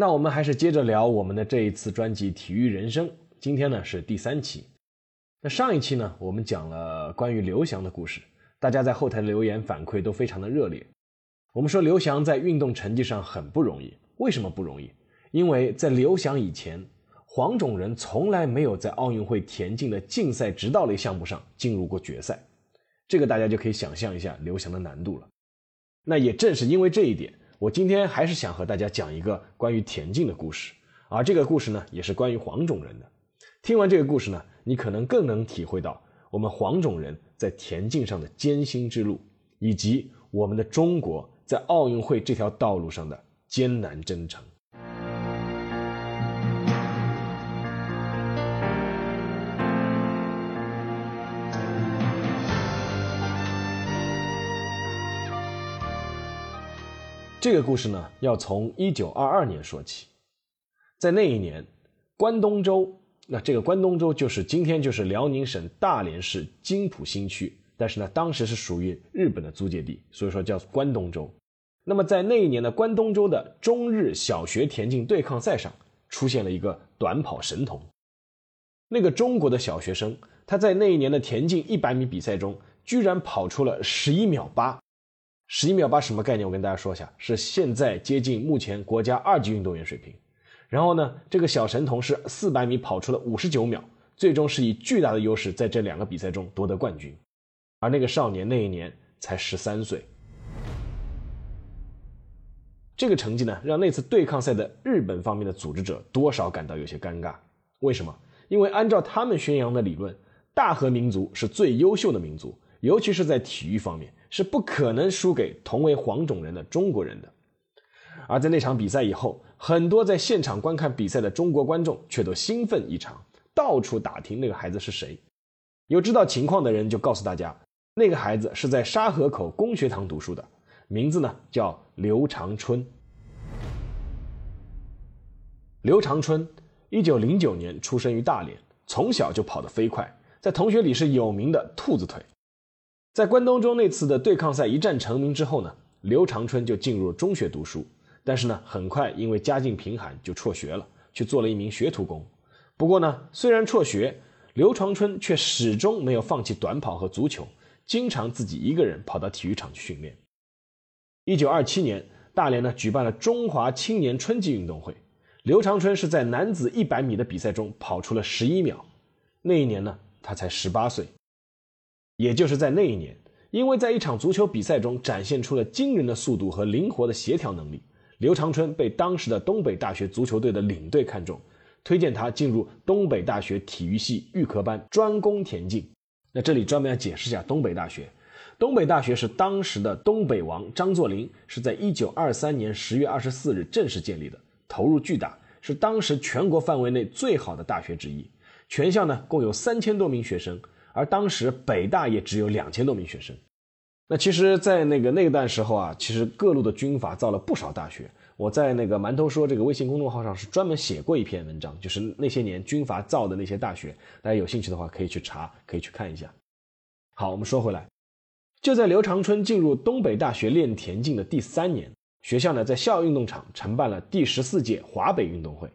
那我们还是接着聊我们的这一次专辑《体育人生》，今天呢是第三期。那上一期呢，我们讲了关于刘翔的故事，大家在后台留言反馈都非常的热烈。我们说刘翔在运动成绩上很不容易，为什么不容易？因为在刘翔以前，黄种人从来没有在奥运会田径的竞赛指导类项目上进入过决赛，这个大家就可以想象一下刘翔的难度了。那也正是因为这一点。我今天还是想和大家讲一个关于田径的故事，而这个故事呢，也是关于黄种人的。听完这个故事呢，你可能更能体会到我们黄种人在田径上的艰辛之路，以及我们的中国在奥运会这条道路上的艰难征程。这个故事呢，要从一九二二年说起。在那一年，关东州，那这个关东州就是今天就是辽宁省大连市金浦新区，但是呢，当时是属于日本的租界地，所以说叫关东州。那么在那一年的关东州的中日小学田径对抗赛上，出现了一个短跑神童。那个中国的小学生，他在那一年的田径一百米比赛中，居然跑出了十一秒八。十一秒八什么概念？我跟大家说一下，是现在接近目前国家二级运动员水平。然后呢，这个小神童是四百米跑出了五十九秒，最终是以巨大的优势在这两个比赛中夺得冠军。而那个少年那一年才十三岁。这个成绩呢，让那次对抗赛的日本方面的组织者多少感到有些尴尬。为什么？因为按照他们宣扬的理论，大和民族是最优秀的民族，尤其是在体育方面。是不可能输给同为黄种人的中国人的，而在那场比赛以后，很多在现场观看比赛的中国观众却都兴奋异常，到处打听那个孩子是谁。有知道情况的人就告诉大家，那个孩子是在沙河口公学堂读书的，名字呢叫刘长春。刘长春，一九零九年出生于大连，从小就跑得飞快，在同学里是有名的兔子腿。在关东中那次的对抗赛一战成名之后呢，刘长春就进入中学读书，但是呢，很快因为家境贫寒就辍学了，去做了一名学徒工。不过呢，虽然辍学，刘长春却始终没有放弃短跑和足球，经常自己一个人跑到体育场去训练。一九二七年，大连呢举办了中华青年春季运动会，刘长春是在男子一百米的比赛中跑出了十一秒，那一年呢，他才十八岁。也就是在那一年，因为在一场足球比赛中展现出了惊人的速度和灵活的协调能力，刘长春被当时的东北大学足球队的领队看中，推荐他进入东北大学体育系预科班专攻田径。那这里专门要解释一下东北大学，东北大学是当时的东北王张作霖是在一九二三年十月二十四日正式建立的，投入巨大，是当时全国范围内最好的大学之一，全校呢共有三千多名学生。而当时北大也只有两千多名学生，那其实，在那个那段时候啊，其实各路的军阀造了不少大学。我在那个馒头说这个微信公众号上是专门写过一篇文章，就是那些年军阀造的那些大学，大家有兴趣的话可以去查，可以去看一下。好，我们说回来，就在刘长春进入东北大学练田径的第三年，学校呢在校运动场承办了第十四届华北运动会。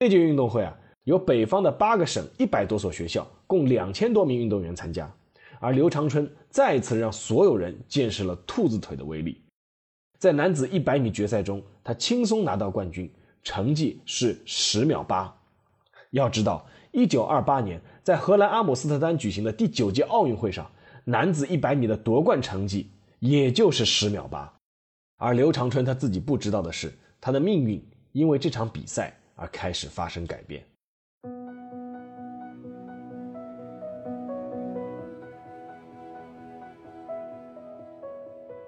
这届运动会啊。有北方的八个省、一百多所学校，共两千多名运动员参加。而刘长春再次让所有人见识了兔子腿的威力。在男子一百米决赛中，他轻松拿到冠军，成绩是十秒八。要知道，一九二八年在荷兰阿姆斯特丹举行的第九届奥运会上，男子一百米的夺冠成绩也就是十秒八。而刘长春他自己不知道的是，他的命运因为这场比赛而开始发生改变。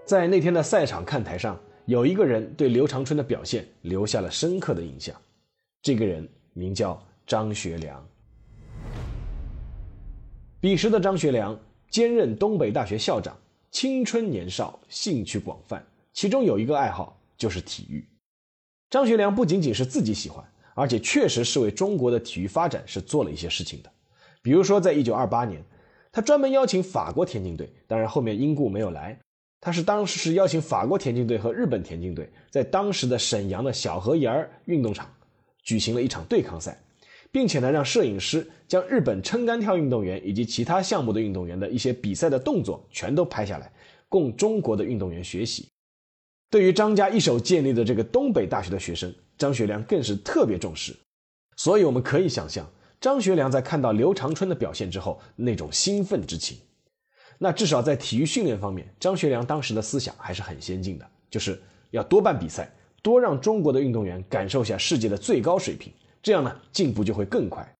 在那天的赛场看台上，有一个人对刘长春的表现留下了深刻的印象，这个人名叫张学良。彼时的张学良兼任东北大学校长，青春年少，兴趣广泛，其中有一个爱好就是体育。张学良不仅仅是自己喜欢，而且确实是为中国的体育发展是做了一些事情的。比如说，在一九二八年，他专门邀请法国田径队，当然后面因故没有来。他是当时是邀请法国田径队和日本田径队，在当时的沈阳的小河沿儿运动场举行了一场对抗赛，并且呢，让摄影师将日本撑杆跳运动员以及其他项目的运动员的一些比赛的动作全都拍下来，供中国的运动员学习。对于张家一手建立的这个东北大学的学生，张学良更是特别重视。所以我们可以想象，张学良在看到刘长春的表现之后那种兴奋之情。那至少在体育训练方面，张学良当时的思想还是很先进的，就是要多办比赛，多让中国的运动员感受一下世界的最高水平，这样呢进步就会更快。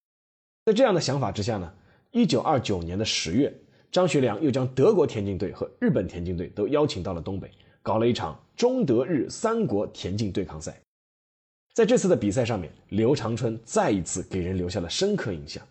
在这样的想法之下呢，一九二九年的十月，张学良又将德国田径队和日本田径队都邀请到了东北，搞了一场中德日三国田径对抗赛。在这次的比赛上面，刘长春再一次给人留下了深刻印象。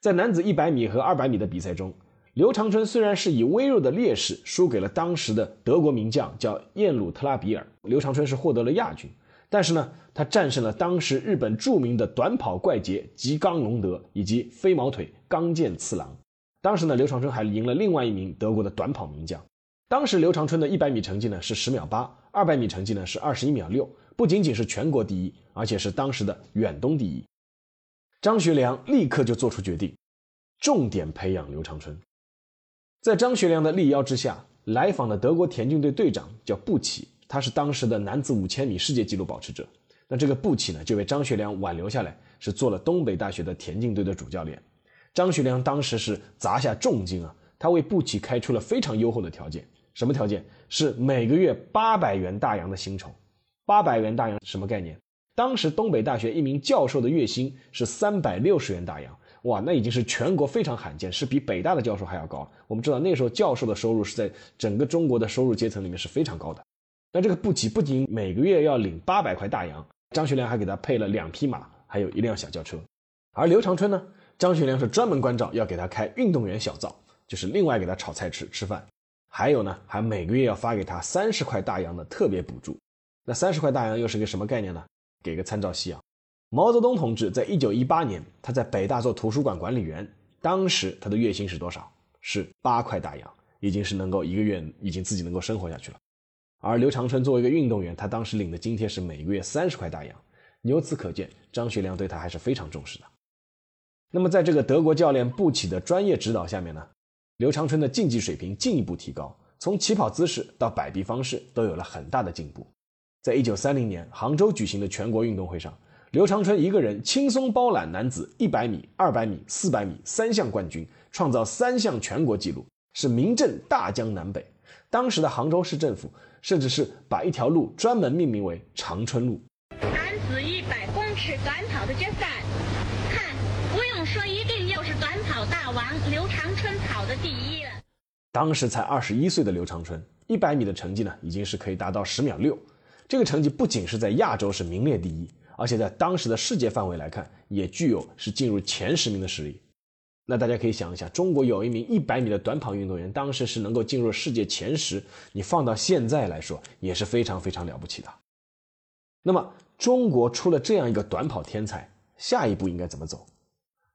在男子一百米和二百米的比赛中。刘长春虽然是以微弱的劣势输给了当时的德国名将，叫燕鲁特拉比尔，刘长春是获得了亚军。但是呢，他战胜了当时日本著名的短跑怪杰吉冈隆德以及飞毛腿冈健次郎。当时呢，刘长春还赢了另外一名德国的短跑名将。当时刘长春的一百米成绩呢是十秒八，二百米成绩呢是二十一秒六，不仅仅是全国第一，而且是当时的远东第一。张学良立刻就做出决定，重点培养刘长春。在张学良的力邀之下，来访的德国田径队队长叫布奇，他是当时的男子五千米世界纪录保持者。那这个布奇呢，就被张学良挽留下来，是做了东北大学的田径队的主教练。张学良当时是砸下重金啊，他为布奇开出了非常优厚的条件。什么条件？是每个月八百元大洋的薪酬。八百元大洋什么概念？当时东北大学一名教授的月薪是三百六十元大洋。哇，那已经是全国非常罕见，是比北大的教授还要高。我们知道那时候教授的收入是在整个中国的收入阶层里面是非常高的。那这个布奇不仅每个月要领八百块大洋，张学良还给他配了两匹马，还有一辆小轿车。而刘长春呢，张学良是专门关照要给他开运动员小灶，就是另外给他炒菜吃吃饭。还有呢，还每个月要发给他三十块大洋的特别补助。那三十块大洋又是个什么概念呢？给个参照系啊。毛泽东同志在一九一八年，他在北大做图书馆管理员，当时他的月薪是多少？是八块大洋，已经是能够一个月已经自己能够生活下去了。而刘长春作为一个运动员，他当时领的津贴是每个月三十块大洋，由此可见，张学良对他还是非常重视的。那么，在这个德国教练布奇的专业指导下面呢，刘长春的竞技水平进一步提高，从起跑姿势到摆臂方式都有了很大的进步。在一九三零年杭州举行的全国运动会上。刘长春一个人轻松包揽男子一百米、二百米、四百米三项冠军，创造三项全国纪录，是名震大江南北。当时的杭州市政府甚至是把一条路专门命名为长春路。男子一百公尺短跑的决赛，看，不用说，一定又是短跑大王刘长春跑的第一了。当时才二十一岁的刘长春，一百米的成绩呢，已经是可以达到十秒六，这个成绩不仅是在亚洲是名列第一。而且在当时的世界范围来看，也具有是进入前十名的实力。那大家可以想一下，中国有一名一百米的短跑运动员，当时是能够进入世界前十，你放到现在来说也是非常非常了不起的。那么，中国出了这样一个短跑天才，下一步应该怎么走？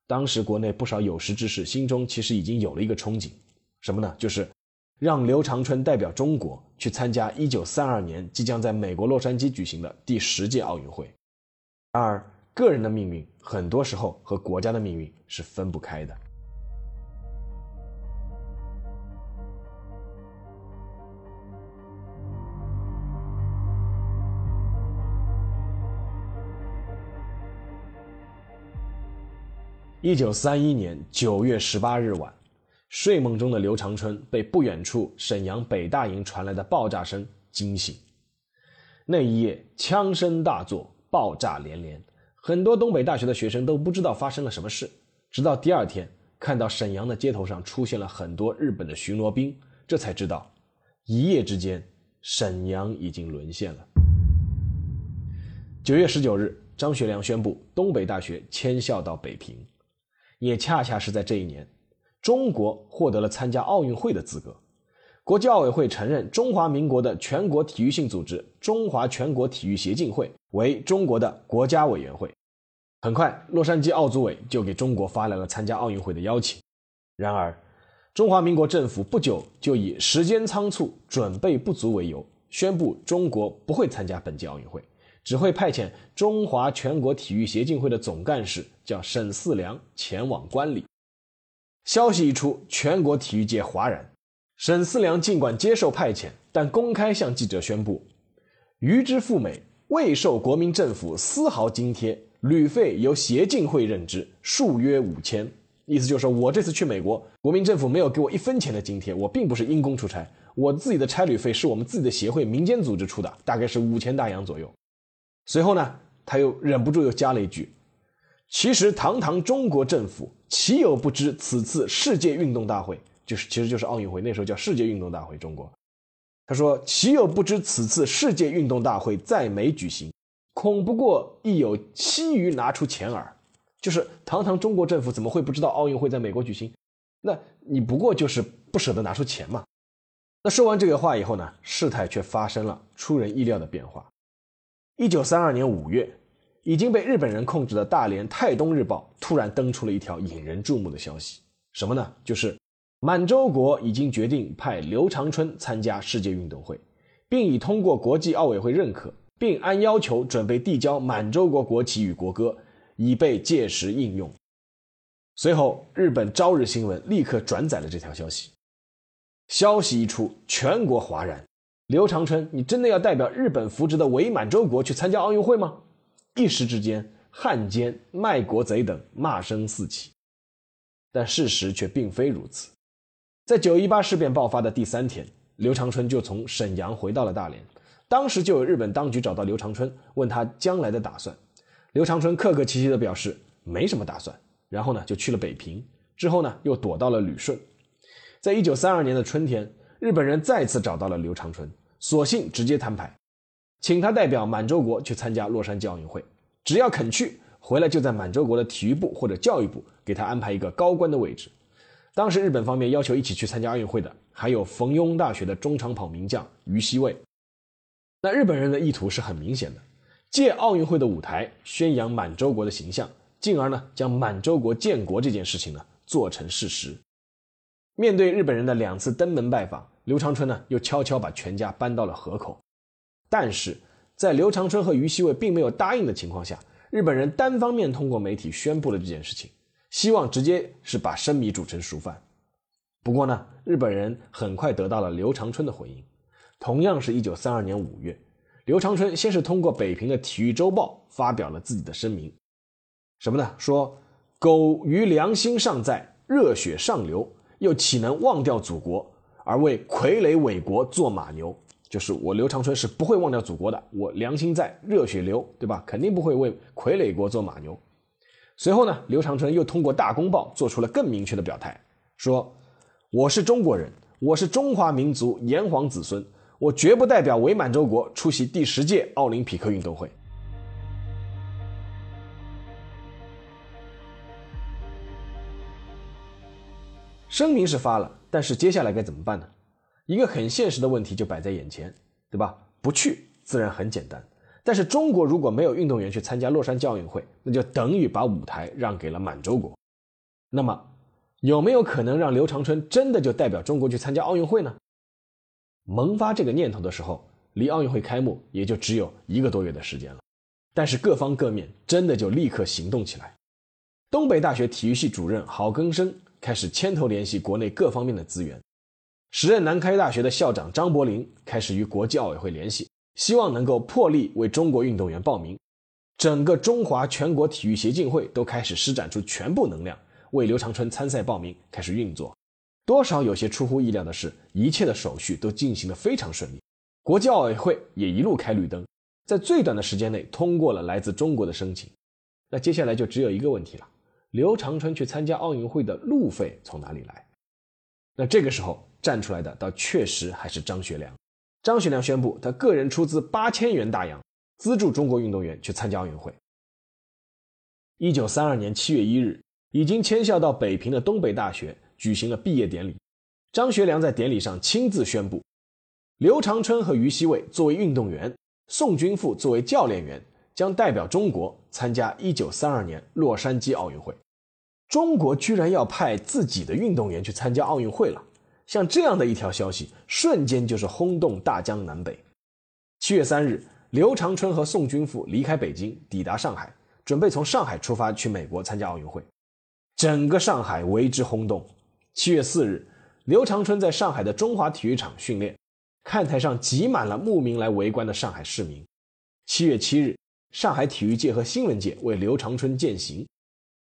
当时国内不少有识之士心中其实已经有了一个憧憬，什么呢？就是让刘长春代表中国去参加一九三二年即将在美国洛杉矶举行的第十届奥运会。然而，个人的命运很多时候和国家的命运是分不开的。一九三一年九月十八日晚，睡梦中的刘长春被不远处沈阳北大营传来的爆炸声惊醒。那一夜，枪声大作。爆炸连连，很多东北大学的学生都不知道发生了什么事。直到第二天，看到沈阳的街头上出现了很多日本的巡逻兵，这才知道，一夜之间，沈阳已经沦陷了。九月十九日，张学良宣布东北大学迁校到北平，也恰恰是在这一年，中国获得了参加奥运会的资格。国际奥委会承认中华民国的全国体育性组织中华全国体育协进会为中国的国家委员会。很快，洛杉矶奥组委就给中国发来了参加奥运会的邀请。然而，中华民国政府不久就以时间仓促、准备不足为由，宣布中国不会参加本届奥运会，只会派遣中华全国体育协进会的总干事叫沈四良前往观礼。消息一出，全国体育界哗然。沈四良尽管接受派遣，但公开向记者宣布：“于之赴美，未受国民政府丝毫津贴，旅费由协进会任之，数约五千。”意思就是我这次去美国，国民政府没有给我一分钱的津贴，我并不是因公出差，我自己的差旅费是我们自己的协会民间组织出的，大概是五千大洋左右。随后呢，他又忍不住又加了一句：“其实堂堂中国政府，岂有不知此次世界运动大会？”就是，其实就是奥运会，那时候叫世界运动大会。中国，他说：“岂有不知此次世界运动大会在美举行，恐不过亦有欺于拿出钱耳。”就是堂堂中国政府怎么会不知道奥运会在美国举行？那你不过就是不舍得拿出钱嘛。那说完这个话以后呢，事态却发生了出人意料的变化。一九三二年五月，已经被日本人控制的大连《泰东日报》突然登出了一条引人注目的消息，什么呢？就是。满洲国已经决定派刘长春参加世界运动会，并已通过国际奥委会认可，并按要求准备递交满洲国国旗与国歌，以备届时应用。随后，日本朝日新闻立刻转载了这条消息。消息一出，全国哗然。刘长春，你真的要代表日本扶植的伪满洲国去参加奥运会吗？一时之间，汉奸、卖国贼等骂声四起。但事实却并非如此。在九一八事变爆发的第三天，刘长春就从沈阳回到了大连。当时就有日本当局找到刘长春，问他将来的打算。刘长春客客气气地表示没什么打算，然后呢就去了北平，之后呢又躲到了旅顺。在一九三二年的春天，日本人再次找到了刘长春，索性直接摊牌，请他代表满洲国去参加洛杉矶奥运会，只要肯去，回来就在满洲国的体育部或者教育部给他安排一个高官的位置。当时日本方面要求一起去参加奥运会的，还有逢庸大学的中长跑名将于锡卫。那日本人的意图是很明显的，借奥运会的舞台宣扬满洲国的形象，进而呢将满洲国建国这件事情呢做成事实。面对日本人的两次登门拜访，刘长春呢又悄悄把全家搬到了河口。但是在刘长春和于西卫并没有答应的情况下，日本人单方面通过媒体宣布了这件事情。希望直接是把生米煮成熟饭，不过呢，日本人很快得到了刘长春的回应。同样是一九三二年五月，刘长春先是通过北平的《体育周报》发表了自己的声明，什么呢？说苟于良心尚在，热血上流，又岂能忘掉祖国而为傀儡伪国做马牛？就是我刘长春是不会忘掉祖国的，我良心在，热血流，对吧？肯定不会为傀儡国做马牛。随后呢，刘长春又通过《大公报》做出了更明确的表态，说：“我是中国人，我是中华民族炎黄子孙，我绝不代表伪满洲国出席第十届奥林匹克运动会。”声明是发了，但是接下来该怎么办呢？一个很现实的问题就摆在眼前，对吧？不去自然很简单。但是中国如果没有运动员去参加洛杉矶奥运会，那就等于把舞台让给了满洲国。那么，有没有可能让刘长春真的就代表中国去参加奥运会呢？萌发这个念头的时候，离奥运会开幕也就只有一个多月的时间了。但是各方各面真的就立刻行动起来。东北大学体育系主任郝更生开始牵头联系国内各方面的资源。时任南开大学的校长张伯苓开始与国际奥委会联系。希望能够破例为中国运动员报名，整个中华全国体育协进会都开始施展出全部能量，为刘长春参赛报名开始运作。多少有些出乎意料的是，一切的手续都进行得非常顺利。国际奥委会也一路开绿灯，在最短的时间内通过了来自中国的申请。那接下来就只有一个问题了：刘长春去参加奥运会的路费从哪里来？那这个时候站出来的倒确实还是张学良。张学良宣布他个人出资八千元大洋，资助中国运动员去参加奥运会。一九三二年七月一日，已经迁校到北平的东北大学举行了毕业典礼。张学良在典礼上亲自宣布，刘长春和于西伟作为运动员，宋军富作为教练员，将代表中国参加一九三二年洛杉矶奥运会。中国居然要派自己的运动员去参加奥运会了！像这样的一条消息，瞬间就是轰动大江南北。七月三日，刘长春和宋军富离开北京，抵达上海，准备从上海出发去美国参加奥运会。整个上海为之轰动。七月四日，刘长春在上海的中华体育场训练，看台上挤满了慕名来围观的上海市民。七月七日，上海体育界和新闻界为刘长春践行，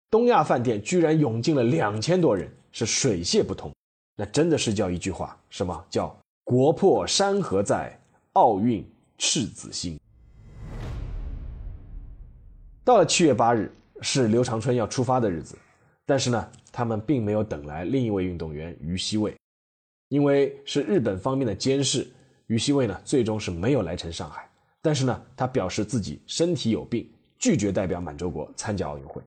东亚饭店居然涌进了两千多人，是水泄不通。那真的是叫一句话，什么叫“国破山河在，奥运赤子心”。到了七月八日，是刘长春要出发的日子，但是呢，他们并没有等来另一位运动员于西卫，因为是日本方面的监视，于西卫呢最终是没有来成上海。但是呢，他表示自己身体有病，拒绝代表满洲国参加奥运会。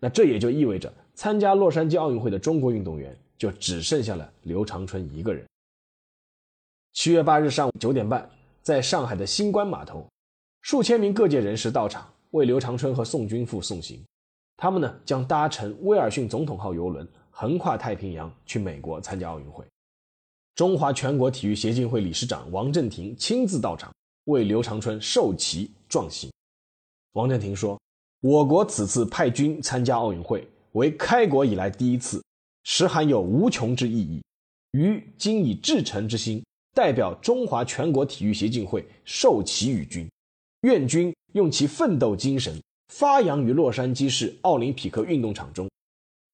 那这也就意味着，参加洛杉矶奥运会的中国运动员。就只剩下了刘长春一个人。七月八日上午九点半，在上海的新关码头，数千名各界人士到场为刘长春和宋军富送行。他们呢将搭乘威尔逊总统号游轮横跨太平洋去美国参加奥运会。中华全国体育协进会理事长王振廷亲自到场为刘长春授旗壮行。王振廷说：“我国此次派军参加奥运会，为开国以来第一次。”实含有无穷之意义，于今以至诚之心，代表中华全国体育协进会授旗与君，愿君用其奋斗精神发扬于洛杉矶市奥林匹克运动场中，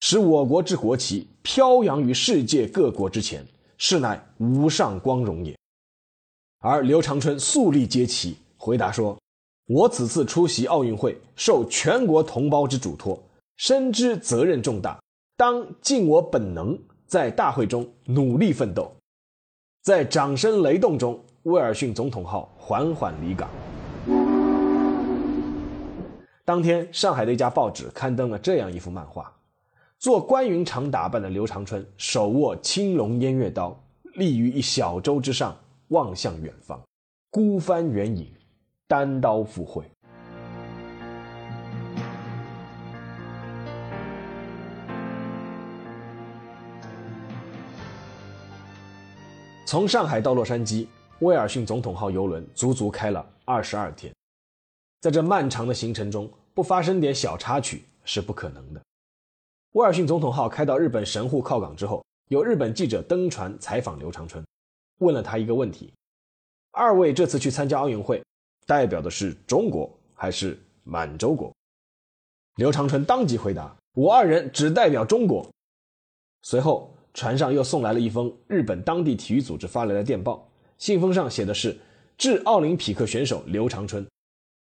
使我国之国旗飘扬于世界各国之前，是乃无上光荣也。而刘长春肃立接旗，回答说：“我此次出席奥运会，受全国同胞之嘱托，深知责任重大。”当尽我本能，在大会中努力奋斗。在掌声雷动中，威尔逊总统号缓缓离港。当天，上海的一家报纸刊登了这样一幅漫画：做关云长打扮的刘长春，手握青龙偃月刀，立于一小舟之上，望向远方，孤帆远影，单刀赴会。从上海到洛杉矶，威尔逊总统号游轮足足开了二十二天，在这漫长的行程中，不发生点小插曲是不可能的。威尔逊总统号开到日本神户靠港之后，有日本记者登船采访刘长春，问了他一个问题：二位这次去参加奥运会，代表的是中国还是满洲国？刘长春当即回答：我二人只代表中国。随后。船上又送来了一封日本当地体育组织发来的电报，信封上写的是“致奥林匹克选手刘长春”。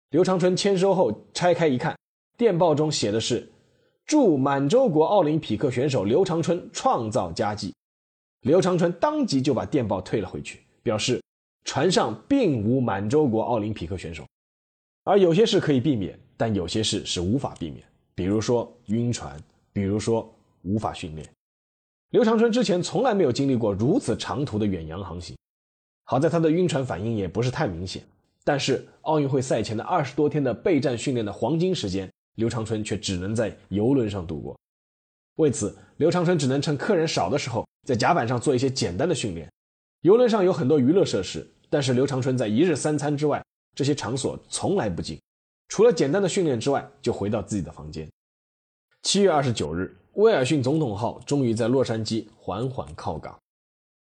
刘长春签收后拆开一看，电报中写的是“祝满洲国奥林匹克选手刘长春创造佳绩”。刘长春当即就把电报退了回去，表示船上并无满洲国奥林匹克选手，而有些事可以避免，但有些事是无法避免，比如说晕船，比如说无法训练。刘长春之前从来没有经历过如此长途的远洋航行，好在他的晕船反应也不是太明显。但是奥运会赛前的二十多天的备战训练的黄金时间，刘长春却只能在游轮上度过。为此，刘长春只能趁客人少的时候，在甲板上做一些简单的训练。游轮上有很多娱乐设施，但是刘长春在一日三餐之外，这些场所从来不进。除了简单的训练之外，就回到自己的房间。七月二十九日。威尔逊总统号终于在洛杉矶缓缓靠港，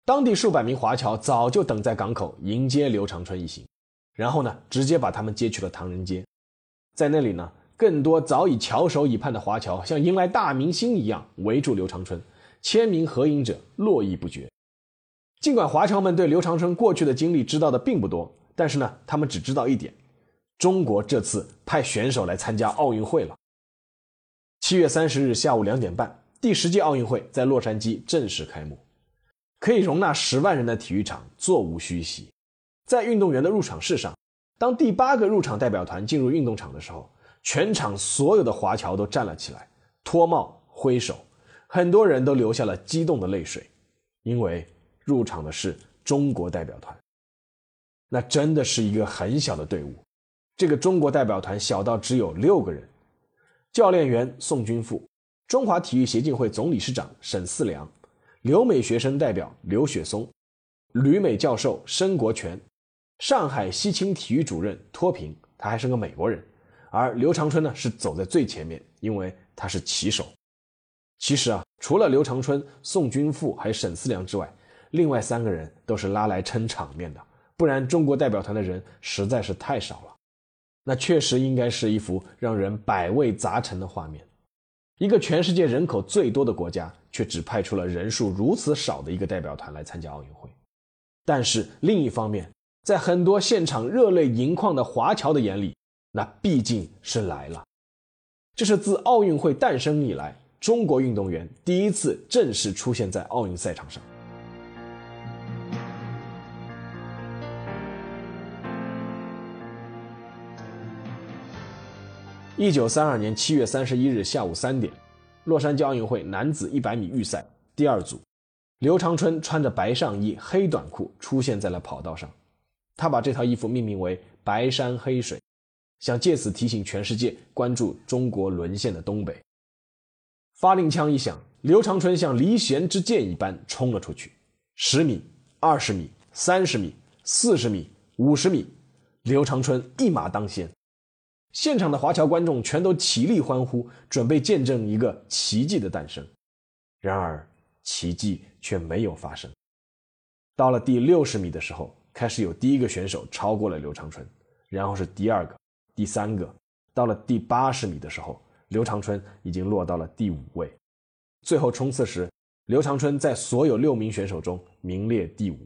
当地数百名华侨早就等在港口迎接刘长春一行，然后呢，直接把他们接去了唐人街，在那里呢，更多早已翘首以盼的华侨像迎来大明星一样围住刘长春，签名合影者络绎不绝。尽管华侨们对刘长春过去的经历知道的并不多，但是呢，他们只知道一点：中国这次派选手来参加奥运会了。七月三十日下午两点半，第十届奥运会在洛杉矶正式开幕。可以容纳十万人的体育场座无虚席。在运动员的入场式上，当第八个入场代表团进入运动场的时候，全场所有的华侨都站了起来，脱帽挥手，很多人都流下了激动的泪水，因为入场的是中国代表团。那真的是一个很小的队伍，这个中国代表团小到只有六个人，教练员宋君富，中华体育协进会总理事长沈四良，留美学生代表刘雪松，旅美教授申国权。上海西青体育主任托平，他还是个美国人，而刘长春呢是走在最前面，因为他是旗手。其实啊，除了刘长春、宋君富还有沈思良之外，另外三个人都是拉来撑场面的，不然中国代表团的人实在是太少了。那确实应该是一幅让人百味杂陈的画面。一个全世界人口最多的国家，却只派出了人数如此少的一个代表团来参加奥运会。但是另一方面，在很多现场热泪盈眶的华侨的眼里，那毕竟是来了。这是自奥运会诞生以来，中国运动员第一次正式出现在奥运赛场上。一九三二年七月三十一日下午三点，洛杉矶奥运会男子一百米预赛第二组，刘长春穿着白上衣、黑短裤出现在了跑道上。他把这套衣服命名为“白山黑水”，想借此提醒全世界关注中国沦陷的东北。发令枪一响，刘长春像离弦之箭一般冲了出去。十米、二十米、三十米、四十米、五十米，刘长春一马当先。现场的华侨观众全都起立欢呼，准备见证一个奇迹的诞生。然而，奇迹却没有发生。到了第六十米的时候。开始有第一个选手超过了刘长春，然后是第二个、第三个，到了第八十米的时候，刘长春已经落到了第五位。最后冲刺时，刘长春在所有六名选手中名列第五。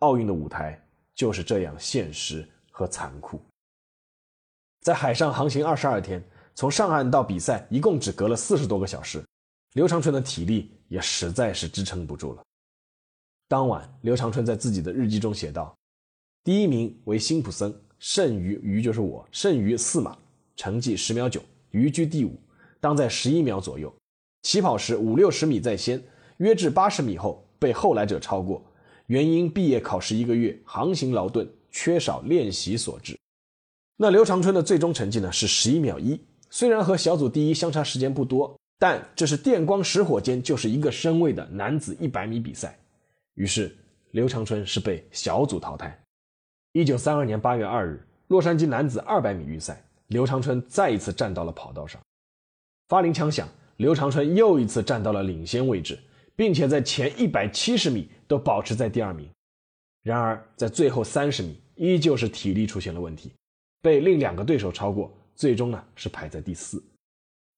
奥运的舞台就是这样现实和残酷。在海上航行二十二天，从上岸到比赛一共只隔了四十多个小时，刘长春的体力也实在是支撑不住了。当晚，刘长春在自己的日记中写道：“第一名为辛普森，剩余余就是我，剩余四码，成绩十秒九，于居第五，当在十一秒左右。起跑时五六十米在先，约至八十米后被后来者超过，原因毕业考试一个月，航行劳顿，缺少练习所致。那刘长春的最终成绩呢是十一秒一，虽然和小组第一相差时间不多，但这是电光石火间就是一个身位的男子一百米比赛。”于是，刘长春是被小组淘汰。一九三二年八月二日，洛杉矶男子二百米预赛，刘长春再一次站到了跑道上。发令枪响，刘长春又一次站到了领先位置，并且在前一百七十米都保持在第二名。然而，在最后三十米，依旧是体力出现了问题，被另两个对手超过，最终呢是排在第四。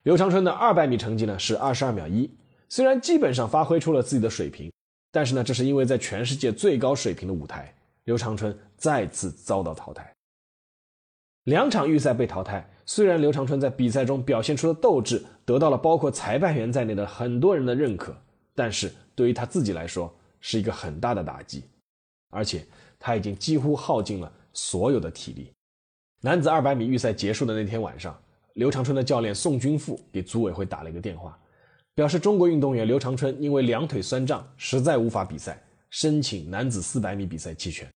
刘长春的二百米成绩呢是二十二秒一，虽然基本上发挥出了自己的水平。但是呢，这是因为在全世界最高水平的舞台，刘长春再次遭到淘汰。两场预赛被淘汰，虽然刘长春在比赛中表现出的斗志得到了包括裁判员在内的很多人的认可，但是对于他自己来说是一个很大的打击，而且他已经几乎耗尽了所有的体力。男子二百米预赛结束的那天晚上，刘长春的教练宋军富给组委会打了一个电话。表示中国运动员刘长春因为两腿酸胀，实在无法比赛，申请男子四百米比赛弃权。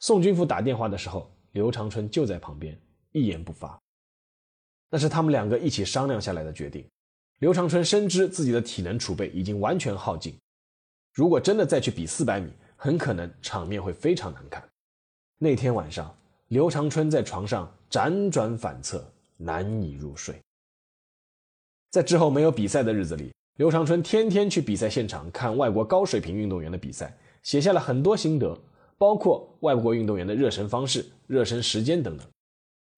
宋军富打电话的时候，刘长春就在旁边，一言不发。那是他们两个一起商量下来的决定。刘长春深知自己的体能储备已经完全耗尽，如果真的再去比四百米，很可能场面会非常难看。那天晚上，刘长春在床上辗转反侧，难以入睡。在之后没有比赛的日子里，刘长春天天去比赛现场看外国高水平运动员的比赛，写下了很多心得，包括外国运动员的热身方式、热身时间等等，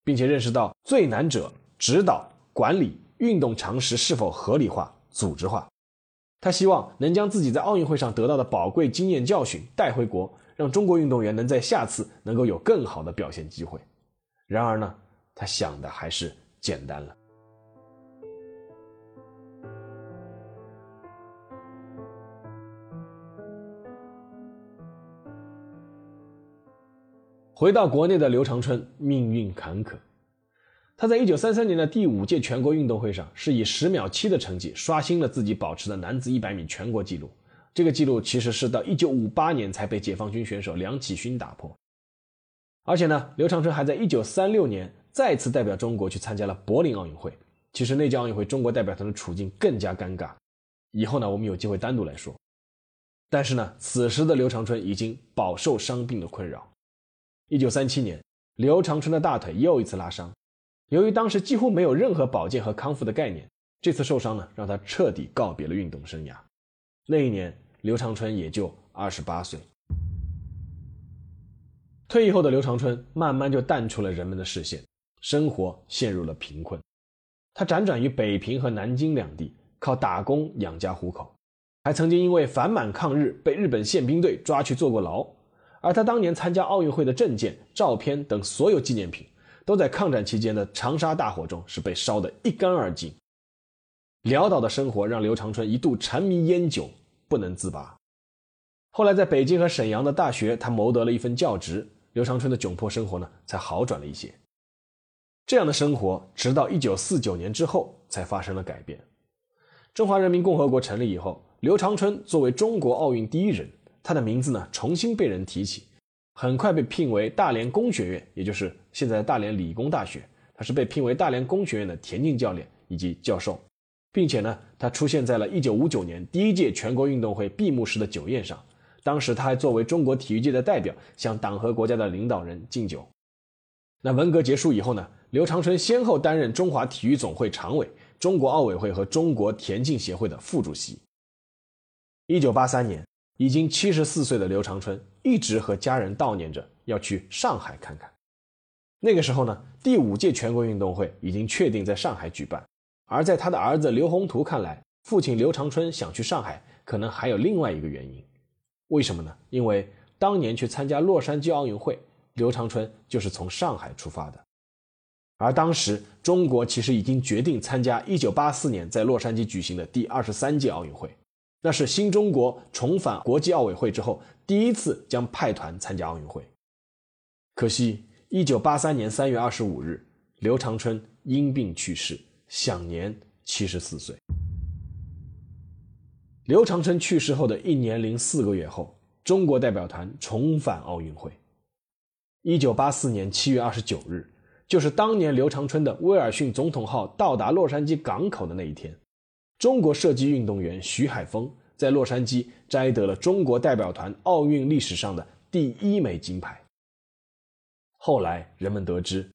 并且认识到最难者指导、管理、运动常识是否合理化、组织化。他希望能将自己在奥运会上得到的宝贵经验教训带回国，让中国运动员能在下次能够有更好的表现机会。然而呢他想的还是简单了。回到国内的刘长春命运坎坷。他在一九三三年的第五届全国运动会上是以十秒七的成绩刷新了自己保持的男子一百米全国纪录。这个记录其实是到一九五八年才被解放军选手梁启勋打破。而且呢，刘长春还在一九三六年再次代表中国去参加了柏林奥运会。其实那届奥运会，中国代表团的处境更加尴尬。以后呢，我们有机会单独来说。但是呢，此时的刘长春已经饱受伤病的困扰。一九三七年，刘长春的大腿又一次拉伤。由于当时几乎没有任何保健和康复的概念，这次受伤呢，让他彻底告别了运动生涯。那一年，刘长春也就二十八岁。退役后的刘长春慢慢就淡出了人们的视线，生活陷入了贫困。他辗转于北平和南京两地，靠打工养家糊口，还曾经因为反满抗日被日本宪兵队抓去坐过牢。而他当年参加奥运会的证件、照片等所有纪念品。都在抗战期间的长沙大火中是被烧得一干二净。潦倒的生活让刘长春一度沉迷烟酒不能自拔。后来在北京和沈阳的大学，他谋得了一份教职，刘长春的窘迫生活呢才好转了一些。这样的生活直到一九四九年之后才发生了改变。中华人民共和国成立以后，刘长春作为中国奥运第一人，他的名字呢重新被人提起。很快被聘为大连工学院，也就是现在的大连理工大学。他是被聘为大连工学院的田径教练以及教授，并且呢，他出现在了1959年第一届全国运动会闭幕式的酒宴上。当时他还作为中国体育界的代表，向党和国家的领导人敬酒。那文革结束以后呢，刘长春先后担任中华体育总会常委、中国奥委会和中国田径协会的副主席。1983年。已经七十四岁的刘长春一直和家人悼念着要去上海看看。那个时候呢，第五届全国运动会已经确定在上海举办。而在他的儿子刘宏图看来，父亲刘长春想去上海，可能还有另外一个原因。为什么呢？因为当年去参加洛杉矶奥运会，刘长春就是从上海出发的。而当时中国其实已经决定参加一九八四年在洛杉矶举行的第二十三届奥运会。那是新中国重返国际奥委会之后第一次将派团参加奥运会。可惜，一九八三年三月二十五日，刘长春因病去世，享年七十四岁。刘长春去世后的一年零四个月后，中国代表团重返奥运会。一九八四年七月二十九日，就是当年刘长春的威尔逊总统号到达洛杉矶港口的那一天。中国射击运动员徐海峰在洛杉矶摘得了中国代表团奥运历史上的第一枚金牌。后来人们得知，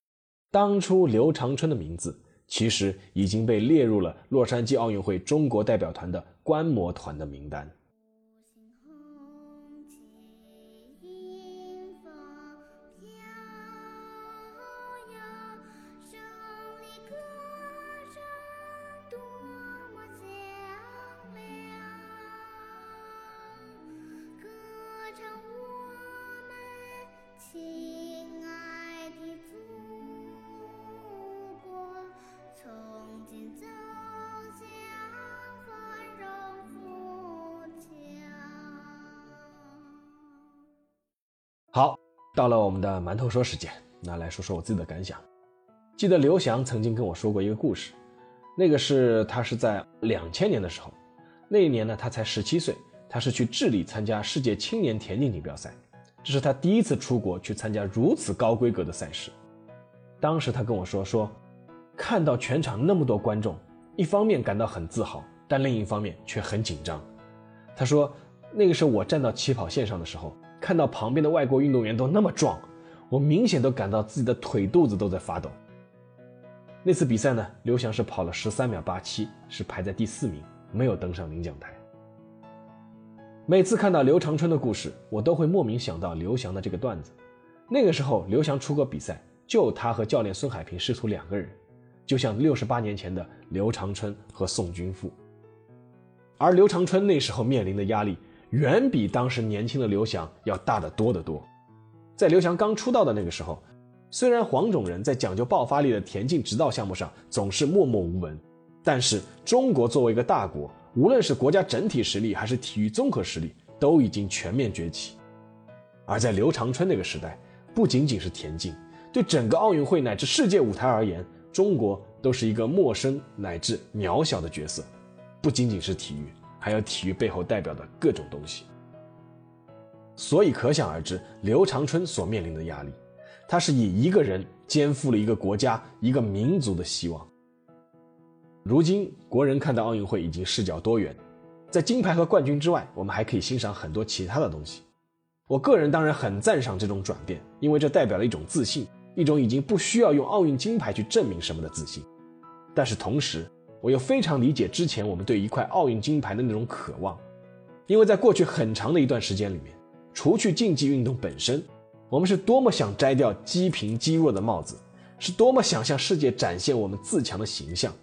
当初刘长春的名字其实已经被列入了洛杉矶奥运会中国代表团的观摩团的名单。到了我们的馒头说时间，那来说说我自己的感想。记得刘翔曾经跟我说过一个故事，那个是他是在两千年的时候，那一年呢他才十七岁，他是去智利参加世界青年田径锦标赛，这是他第一次出国去参加如此高规格的赛事。当时他跟我说说，看到全场那么多观众，一方面感到很自豪，但另一方面却很紧张。他说，那个时候我站到起跑线上的时候。看到旁边的外国运动员都那么壮，我明显都感到自己的腿肚子都在发抖。那次比赛呢，刘翔是跑了十三秒八七，是排在第四名，没有登上领奖台。每次看到刘长春的故事，我都会莫名想到刘翔的这个段子。那个时候，刘翔出国比赛，就他和教练孙海平师徒两个人，就像六十八年前的刘长春和宋军富。而刘长春那时候面临的压力。远比当时年轻的刘翔要大得多得多。在刘翔刚出道的那个时候，虽然黄种人在讲究爆发力的田径直道项目上总是默默无闻，但是中国作为一个大国，无论是国家整体实力还是体育综合实力，都已经全面崛起。而在刘长春那个时代，不仅仅是田径，对整个奥运会乃至世界舞台而言，中国都是一个陌生乃至渺小的角色。不仅仅是体育，还有体育背后代表的各种东西。所以可想而知，刘长春所面临的压力，他是以一个人肩负了一个国家、一个民族的希望。如今，国人看到奥运会已经视角多元，在金牌和冠军之外，我们还可以欣赏很多其他的东西。我个人当然很赞赏这种转变，因为这代表了一种自信，一种已经不需要用奥运金牌去证明什么的自信。但是同时，我又非常理解之前我们对一块奥运金牌的那种渴望，因为在过去很长的一段时间里面。除去竞技运动本身，我们是多么想摘掉积贫积弱的帽子，是多么想向世界展现我们自强的形象，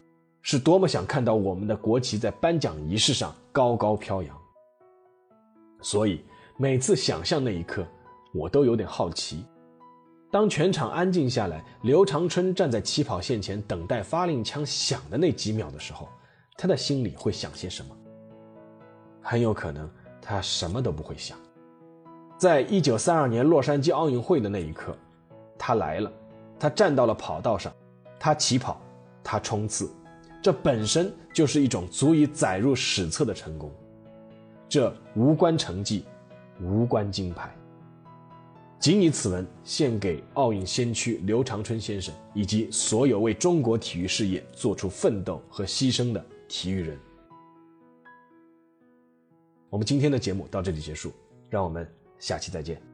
是多么想看到我们的国旗在颁奖仪式上高高飘扬。所以每次想象那一刻，我都有点好奇：当全场安静下来，刘长春站在起跑线前等待发令枪响的那几秒的时候，他的心里会想些什么？很有可能他什么都不会想。在一九三二年洛杉矶奥运会的那一刻，他来了，他站到了跑道上，他起跑，他冲刺，这本身就是一种足以载入史册的成功。这无关成绩，无关金牌。谨以此文献给奥运先驱刘长春先生以及所有为中国体育事业做出奋斗和牺牲的体育人。我们今天的节目到这里结束，让我们。下期再见。